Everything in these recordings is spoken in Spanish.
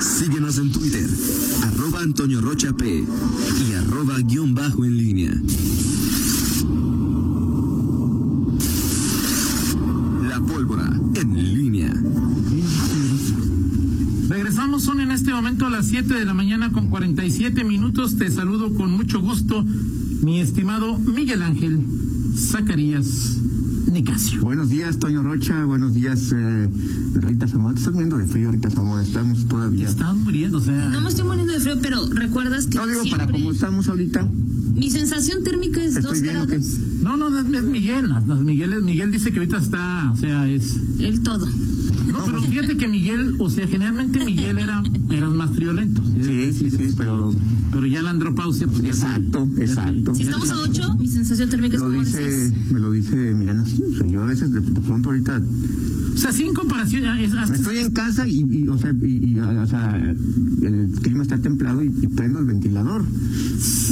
Síguenos en Twitter, arroba Antonio Rocha P y arroba guion bajo en línea. La pólvora en línea. Regresamos, son en este momento a las 7 de la mañana con 47 minutos. Te saludo con mucho gusto, mi estimado Miguel Ángel Zacarías Nicasio. Buenos días, Toño Rocha. Buenos días, eh, Rita Zamora. Te estás muriendo de frío, Rita Zamora. Estamos todavía. Están muriendo, o sea. No me estoy muriendo de frío, pero recuerdas que No digo siempre... para como estamos ahorita. Mi sensación térmica es ¿Estoy dos bien grados. No, no, no es, Miguel. Miguel, es- Miguel dice que ahorita está, o sea, es. El todo. No, pero fíjate que Miguel, o sea, generalmente Miguel era, era más friolento. Sí, sí, sí, pero. Pero ya la andropausia, pues ya Exacto, ya exacto. Si estamos a 8, mi sensación térmica es como de dice, 6. me lo dice Milena. Sí, o sea, yo a veces de pronto ahorita O sea, sí, en comparación, ya es hasta- estoy en casa y, y, o sea, y, y, o sea, el clima está templado y, y prendo el ventilador.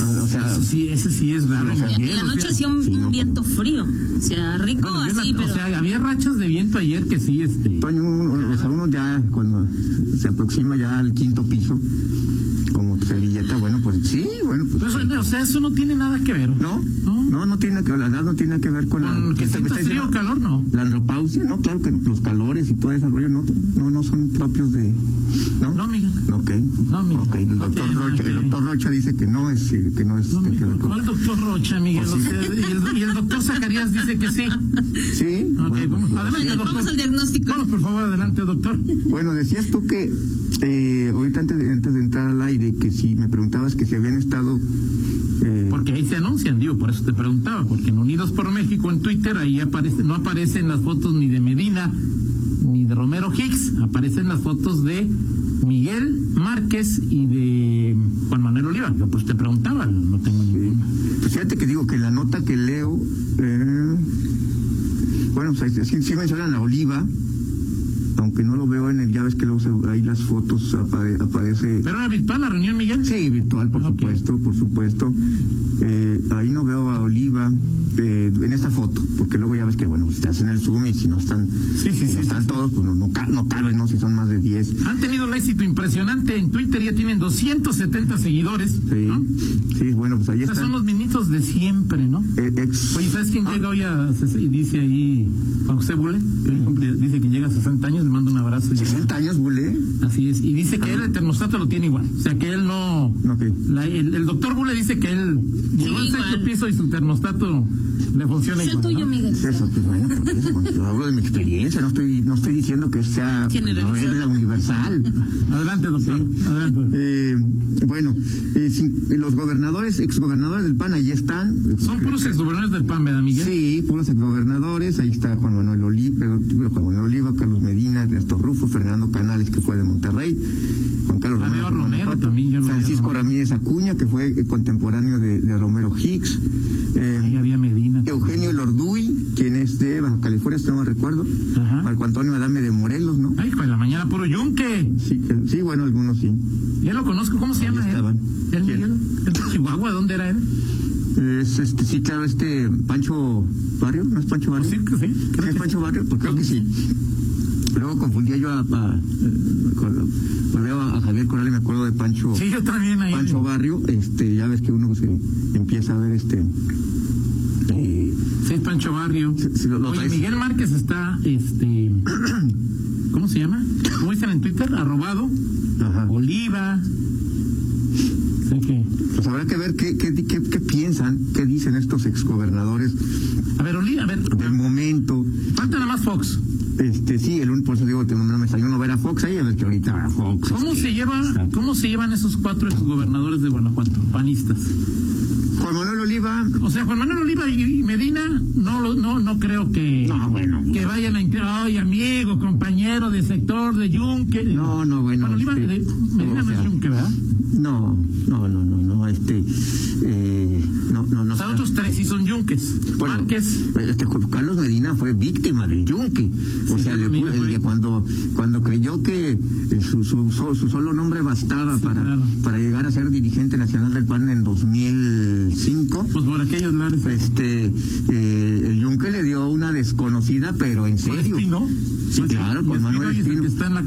Ah, O sea, Eso sí, ese sí es raro. O sea, En la noche hacía un, sí, un no, viento frío. O sea, rico bueno, así, la- pero... O sea, había rachas de viento ayer que sí, este. Toño, o sea, uno ya cuando se aproxima ya al quinto piso, como servilleta, bueno, pues sí, bueno, pues. Pues, o sea, eso no tiene nada que ver. No, No. no, no tiene que la edad no tiene que ver con, Con la que está- está frío calor, no. La andropausia, no, claro que los calores y todo ese rollo no, no, no son propios de. ¿No? No, Miguel. Ok. No, Miguel. Ok, el No doctor, nada Rocha, el ver. doctor Rocha dice que no es, que no es. No, que ver ¿Cuál doctor Rocha, Miguel? Pues O sí. sea, y, el, y el doctor Zacarías dice que sí. Sí. Ok, bueno, vamos, pues, adelante, sí. doctor. Vamos al diagnóstico. Vamos, por favor, adelante, doctor. Bueno, decías tú que eh, ahorita antes de, antes de entrar al aire, que si me preguntabas que si habían estado. eh, Porque ahí se anuncian, digo, por eso te preguntaba, porque en Unidos por México en Twitter ahí aparece, no aparecen las fotos ni de Medina ni de Romero Hicks, aparecen las fotos de Miguel Márquez y de Juan Manuel Oliva. Yo pues te preguntaba, no tengo ninguna. Pues fíjate que digo que la nota que leo, eh, bueno, pues sí, sí mencionan a Oliva, aunque no lo veo en el, ya ves que luego se- ahí las fotos apare- aparece, ¿Pero era virtual la reunión, Miguel? sí, virtual, por Ok. supuesto, por supuesto. Eh, ahí no veo a Oliva eh, en esta foto, porque luego ya ves que, bueno, si te hacen el zoom y si no están, Sí, sí, si no están todos, pues no, no, no caben, ¿no? Si son más de 10. Han tenido un éxito impresionante en Twitter, ya tienen 270 seguidores. Sí, ¿no? sí, bueno, pues ahí O sea, son los minitos de siempre, ¿no? eh, ex- Oye, ¿sabes quién Ah. llega hoy a y dice ahí Juan José Bule? que dice que llega a 60 años, le mando un abrazo. y- 60 años, Bule. Así es. Y dice que él el termostato lo tiene igual. O sea, que él no... Ok. la- el, el doctor Bule dice que él llegó al sexto piso y su termostato le funciona Es el igual. tuyo, ¿no? Miguel. Eso, pues bueno, por eso, bueno, yo hablo de mi experiencia, no estoy, no estoy diciendo que sea no es la universal. Adelante, doctor. Adelante. Eh, bueno, eh, sin- los gobernadores, exgobernadores del PAN, ahí están. Son puros exgobernadores del PAN, ¿verdad, Miguel? Sí, puros exgobernadores, ahí está Juan Manuel Oliva, Juan Manuel Oliva, Carlos Medina, Ernesto Rufo, Fernando Canales, que fue de Monterrey, Juan Carlos Romero, también, Francisco. Ramírez Acuña, que fue eh, contemporáneo de, de Romero Hicks, eh, Ahí había Medina. Eugenio Lorduy, quien es de Baja California, si no me recuerdo. Ajá. Marco Antonio Adame de Morelos, ¿no? Ay, de la mañana puro yunque. Sí, sí, bueno, algunos sí. Ya lo conozco. ¿Cómo se Ahí llama estaban. él? ¿El Chihuahua? ¿Dónde era él? Es este, sí, claro, este Pancho Barrio, ¿no es Pancho Barrio? Pues sí, sí. ¿Sí Creo es que Pancho Barrio? Pues creo que sí. Luego confundía yo a, a, eh, veo a Javier Corral y me acuerdo de Pancho, Sí, yo también ahí. Pancho Barrio. Este, ya ves que uno se empieza a ver este. eh, Sí, Pancho Barrio. Lo- lo Oye, traes. Miguel Márquez está, este, ¿cómo se llama? ¿Cómo dicen en Twitter? Arrobado. ajá. Oliva. Que. Pues habrá que ver qué, qué, qué, qué piensan, qué dicen estos exgobernadores A ver, Oliva, a ver. del momento. Falta nada más Fox. Este, sí, el único, por eso digo, que no me desayuno ver a Fox ahí, a ver que ahorita Fox. ¿Cómo este, se lleva, cómo se llevan esos cuatro exgobernadores de Guanajuato, panistas? Juan Manuel Oliva, O sea, Juan Manuel Oliva y Medina, no, no, no creo que, No, bueno. que vayan a entrar, ay, amigo, compañero de sector de Yunque. No, no, bueno, Juan Oliva, este, de- Medina o no es Yunque, ¿verdad? No, no, no, no, no, este, eh, no, no, no. O sea, otros tres sí son Yunques. Bueno, Márquez. este Carlos Medina fue víctima del yunque. O Sí, sea, le, Medina el fue- que cuando, cuando creyó que eh, su, su, su, su solo nombre bastaba para, claro. para llegar a ser dirigente nacional del PAN en 2005, Pues por aquellos lares. este, eh, el yunque le dio una desconocida conocida, pero en serio. Pues ¿no? Sí, claro, con Manuel Espino.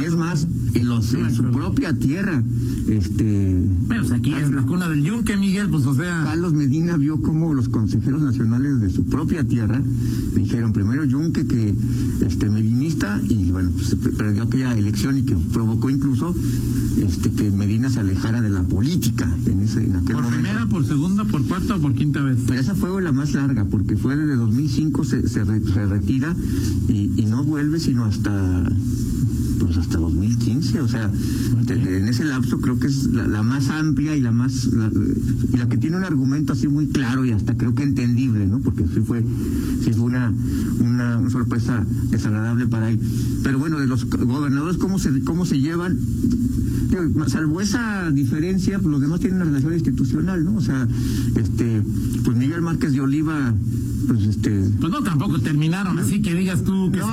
Y es más, en, los, en su propia tierra, este... Bueno, pues aquí es la cuna del yunque, Miguel, pues o sea... Carlos Medina vio como los consejeros nacionales de su propia tierra dijeron primero yunque que este medinista y bueno, pues, perdió aquella elección y que provocó incluso este que Medina se alejara de la política en ese en aquel ¿Por momento. primera, por segunda, por cuarta o por quinta vez? Pero esa fue la más larga, porque fue desde 2005 se, se, se y no vuelve sino hasta pues hasta 2015, o sea, en ese lapso creo que es la, la más amplia y la más la, y la que tiene un argumento así muy claro y hasta creo que entendible, ¿no? Porque sí fue sí fue una una, una sorpresa desagradable para él. Pero bueno, de los gobernadores cómo se cómo se llevan salvo esa diferencia, pues los demás tienen una relación institucional, ¿no? O sea, este, pues Miguel Márquez de Oliva, pues este, Pues no, tampoco terminaron así que digas tú que No. se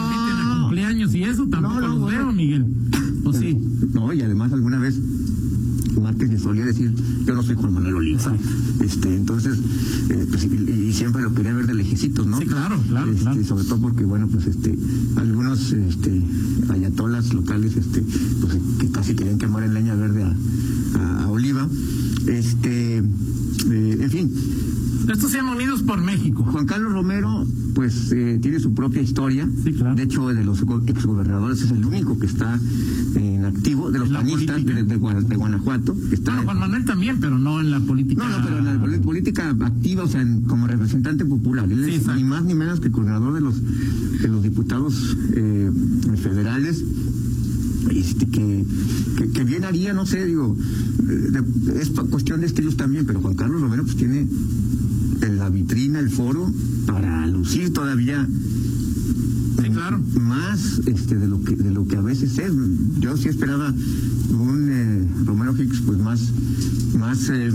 cumpleaños y eso, tampoco No, no, los bueno. veo, Miguel. ¿O sí? no, y además alguna vez Márquez le solía decir, yo no soy Juan Manuel Oliva. Este, entonces, eh, pues, y, y siempre lo quería ver de lejecitos, ¿no? Sí, claro, claro, Este, claro. Sobre todo porque, bueno, pues este, algunos este, ayatolas locales, este, pues que casi querían quemar en leña verde a, a- a Oliva. Este, eh, en fin, Estos se llaman Unidos por México. Juan Carlos Romero, pues eh, tiene su propia historia. Sí, claro. De hecho, de los go- exgobernadores es el único que está en activo, de los panistas de, de Gua- de Guanajuato. Que está, Bueno, Juan Manuel también, pero no en la política. no, no, pero en la política activa, o sea, en- como representante popular. Él es ni más ni menos que coordinador de los, de los diputados eh, federales. Este, que, que, que bien haría, no sé, digo, eh, de- es cuestión de estilos también, pero Juan Carlos Romero pues tiene en la vitrina, el foro, para lucir todavía Sí, claro. más este de lo que de lo que a veces es yo sí esperaba un eh, Romero Hicks pues más más eh,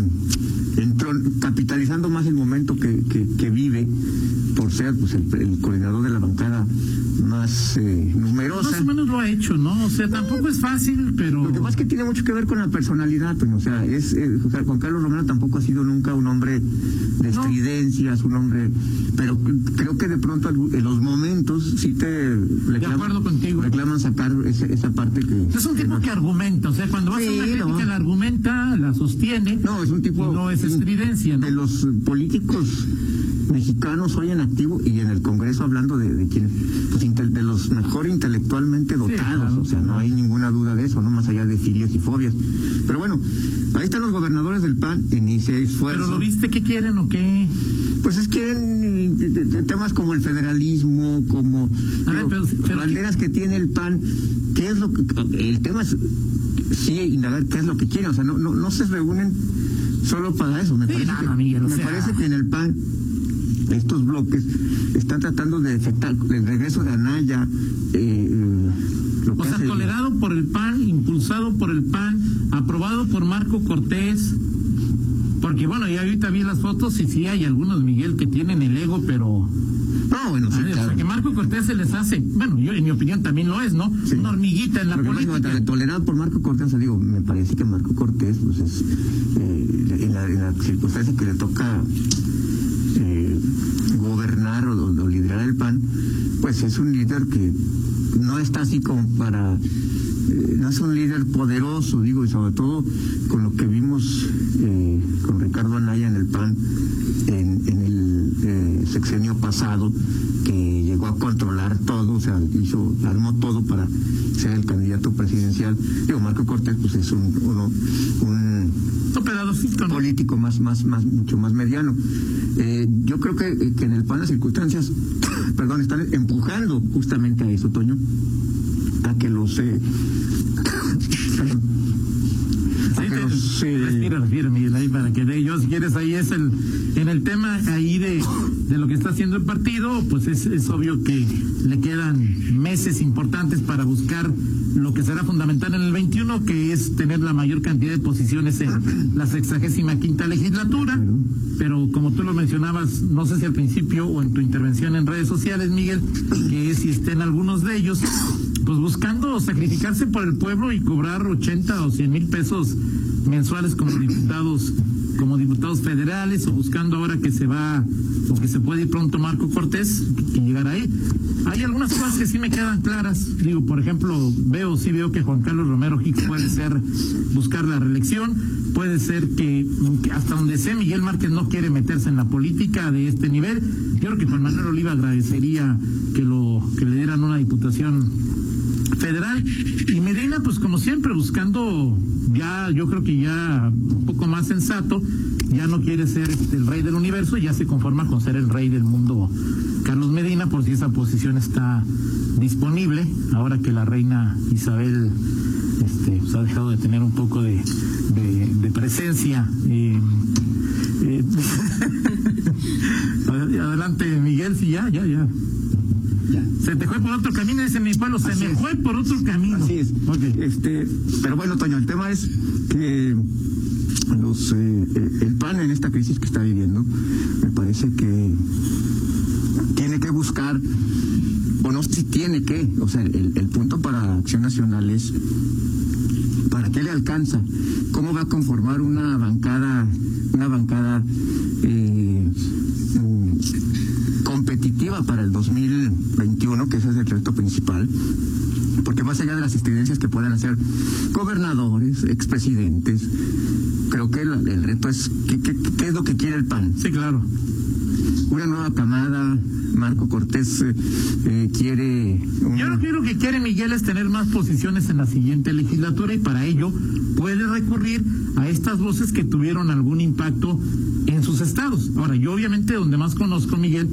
capitalizando más el momento que, que, que vive por ser pues el, el coordinador de la bancada más eh, numerosa Más o menos lo ha hecho, ¿no? O sea, tampoco es fácil, pero. lo que pasa es que tiene mucho que ver con la personalidad, Toño. O sea, es, eh, Juan Carlos Romero tampoco ha sido nunca un hombre de estridencias, un hombre. Pero creo que de pronto en los momentos sí te reclaman, acuerdo contigo. reclaman sacar esa parte que. Es un tipo que argumenta, o sea, cuando vas Sí, a una crítica, no. la argumenta, la sostiene. No, es un tipo. no es estridencia, ¿no? De los políticos mexicanos hoy en activo y en el Congreso hablando de, de quienes, pues, de los mejor intelectualmente dotados, o sea, no hay ninguna duda de eso, no más allá de filias y fobias. Pero bueno, ahí están los gobernadores del PAN en ese esfuerzo. Pero lo viste, ¿qué quieren o qué? Pues es que eh, de- de temas como el federalismo, como A ver, pero- pero- banderas que tiene el PAN, ¿qué es lo que el tema es sí indagar qué es lo que quieren, o sea, no no, no se reúnen solo para eso, me Sí, parece no, que, me sea- parece que en el PAN estos bloques están tratando de efectuar el regreso de Anaya eh, O sea, hace- tolerado por el PAN, impulsado por el PAN, aprobado por Marco Cortés. Porque bueno, ya ahorita vi las fotos y sí hay algunos, Miguel, que tienen el ego, pero... no bueno sí, a ver, o sea, que Marco Cortés se les hace, bueno, yo en mi opinión también lo es, ¿no? Sí. Una hormiguita en la Lo que pasa es que, política. tolerado por Marco Cortés, o sea, digo, me parece que Marco Cortés, pues es, eh, en, la, en la circunstancia que le toca eh, gobernar o, o liderar el PAN, pues es un líder que no está así como para, eh, no es un líder poderoso, digo, y sobre todo con lo que vimos eh, con Ricardo Anaya en el PAN en, en el eh, sexenio pasado, que llegó a controlar todo, o sea, hizo, armó todo para ser el candidato presidencial. Digo, Marco Cortés, pues es un, uno- un Un político más, más, más, mucho más mediano. Eh, yo creo que, que en el PAN las circunstancias, perdón, están empujando justamente a eso, Toño, a que los, eh, a que te- los, eh, respira, respira, Miguel, ahí para que de ellos, si quieres, ahí es el, en el tema ahí de, de lo que está haciendo el partido, pues es, es obvio que le quedan meses importantes para buscar lo que será fundamental en el 21, que es tener la mayor cantidad de posiciones en la sexagésima quinta legislatura. Pero como tú lo mencionabas, no sé si al principio o en tu intervención en redes sociales, Miguel, que es si estén algunos de ellos, pues buscando sacrificarse por el pueblo y cobrar 80 o 100 mil pesos mensuales como diputados como diputados federales o buscando ahora que se va o que se puede ir pronto Marco Cortés que, llegará ahí hay algunas cosas que sí me quedan claras. Digo, por ejemplo, veo, sí veo que Juan Carlos Romero Hicks puede ser buscar la reelección, puede ser que, que hasta donde sé Miguel Márquez no quiere meterse en la política de este nivel. Yo creo que Juan Manuel Oliva agradecería que lo que le dieran una diputación federal. Y Medina pues como siempre buscando ya yo creo que ya un poco más sensato ya no quiere ser este, el rey del universo ya se conforma con ser el rey del mundo Carlos Medina por si esa posición está disponible. Ahora que la reina Isabel este pues, ha dejado de tener un poco de, presencia eh, eh, adelante Miguel sí ya ya ya se te fue por otro camino, dice mi pueblo, se Así me es. fue por otro camino. Así es. Ok. Este, pero bueno, Toño, el tema es que los eh, eh, el PAN en esta crisis que está viviendo, me parece que tiene que buscar, o no si tiene que, o sea, el, el punto para Acción Nacional es ¿para qué le alcanza? ¿Cómo va a conformar una bancada, una bancada eh, para el 2021, que ese es el reto principal? Porque más allá de las incidencias que puedan hacer gobernadores, expresidentes, creo que el, el reto es ¿qué, qué, qué es lo que quiere el PAN? Sí, claro. Una nueva camada, Marco Cortés eh, eh, quiere... Yo creo que lo que quiere Miguel es tener más posiciones en la siguiente legislatura y para ello puede recurrir a estas voces que tuvieron algún impacto en sus estados. Ahora, yo obviamente donde más conozco a Miguel,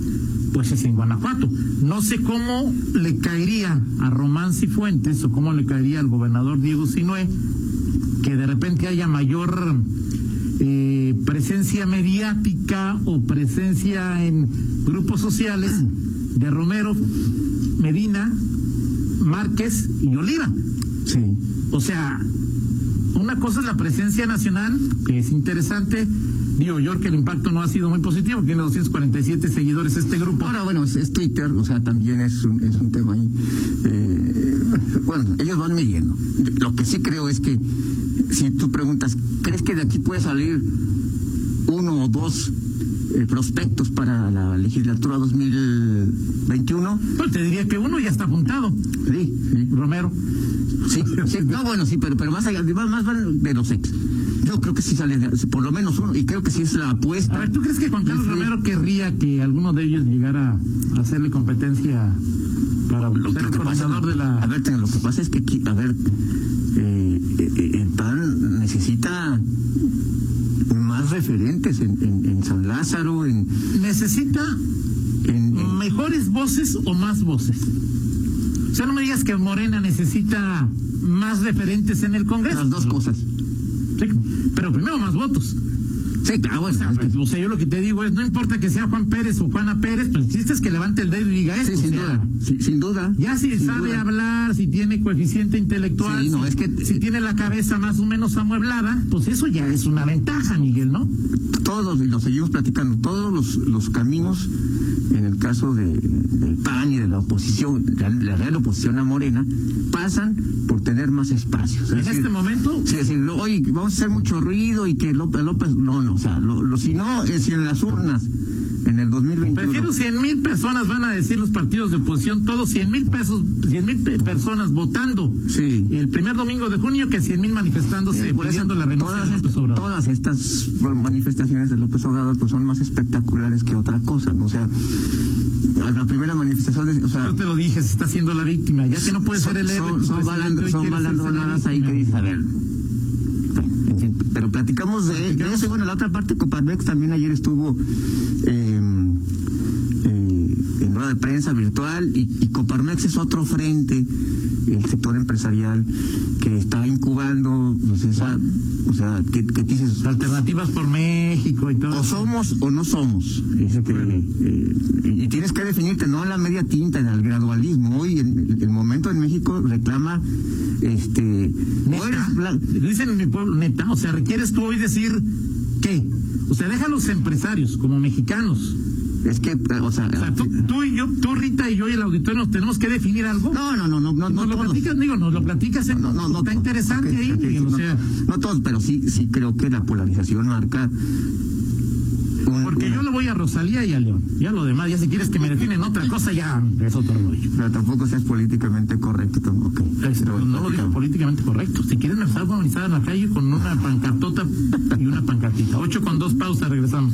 pues es en Guanajuato. No sé cómo le caería a Román Cifuentes o cómo le caería al gobernador Diego Sinué que de repente haya mayor eh, presencia mediática o presencia en grupos sociales de Romero, Medina, Márquez y Oliva. Sí. O sea, una cosa es la presencia nacional, que es interesante. Digo yo que el impacto no ha sido muy positivo, tiene 247 seguidores este grupo. Ahora, bueno, es, es Twitter, o sea, también es un, es un tema ahí. Eh, bueno, ellos van midiendo. Lo que sí creo es que si tú preguntas, ¿crees que de aquí puede salir uno o dos eh, prospectos para la legislatura 2021? Pues te diría que uno ya está apuntado, Sí, sí. Romero. Sí, sí, no, bueno, sí, pero, pero más allá, más, más de los ex. Yo creo que sí sale por lo menos uno, y creo que sí es la apuesta. A ver, ¿tú crees que Juan Carlos. Romero querría que alguno de ellos llegara a hacerle competencia para Lo ser que pasa, de la... A ver, lo que pasa es que, a ver, eh, eh, el PAN necesita más referentes en, en, en San Lázaro, en, Necesita en, en- mejores voces o más voces. O sea, no me digas que Morena necesita más referentes en el Congreso. las dos cosas. Sí, pero primero más votos. Sí, claro, O sea, es que- o sea, yo lo que te digo es, no importa que sea Juan Pérez o Juana Pérez, pues el chiste es que levante el dedo y diga sí, esto. sin o sea, duda, sí, sin duda. Ya si sabe duda. hablar, si tiene coeficiente intelectual, Sí, no, si, es que- si tiene la cabeza más o menos amueblada, pues eso ya es una ventaja, Miguel, ¿no? todos, y lo seguimos platicando, todos los, los caminos, en el caso de, del PAN y de la oposición, la, la real oposición a Morena, pasan por tener más espacios. En Es decir, este momento, Sí, decir, lo- oye, vamos a hacer mucho ruido y que López López, no, no, o sea, lo, lo- si no, es si en las urnas, en el 2021. prefiero 100 mil personas, van a decir los partidos de oposición, todos 100 mil pesos, 100 mil pe- personas votando Sí. el primer domingo de junio que 100 mil manifestándose Eh, por eso, pidiendo la todas, de López todas estas manifestaciones de López Obrador pues son más espectaculares que otra cosa, ¿no? O sea, la primera manifestación, de- o sea, Yo te lo dije, se está haciendo la víctima, ya que no puede son, ser el héroe. son, son, balandro- son balandronadas ahí que dices, a ver. Platicamos bueno, la otra parte, Coparmex también ayer estuvo eh, eh, en rueda de prensa virtual y, y Coparmex es otro frente, el sector empresarial que está incubando, pues esa, o sea, que, que dices, Alternativas por México y todo. o somos o no somos. Este, eh, y tienes que definirte, no en la media tinta, en el gradualismo. Hoy el, el momento en México reclama, este, Neta, blan- dicen en mi pueblo, neta, o sea, requieres tú hoy decir qué. O sea, deja a los empresarios como mexicanos. Es que, eh, o sea, O sea, tú, tú y yo, tú Rita y yo y el auditorio nos tenemos que definir algo. no, no, no, no, no, no, nos lo todos. platicas, digo, nos lo platicas en, No, no, no, está no, interesante ahí, ok, Miguel, o no, sea, no todos, pero sí, sí creo que la polarización marca Porque yo lo voy a Rosalía y a León. Ya lo demás, ya si quieres que me definen otra cosa, ya es otro rollo. Pero tampoco seas políticamente correcto. Ok. Este, Pero, no lo digo políticamente correcto. Si quieren empezar a organizar en la calle con una pancartota y una pancartita. Ocho con dos pausas, regresamos.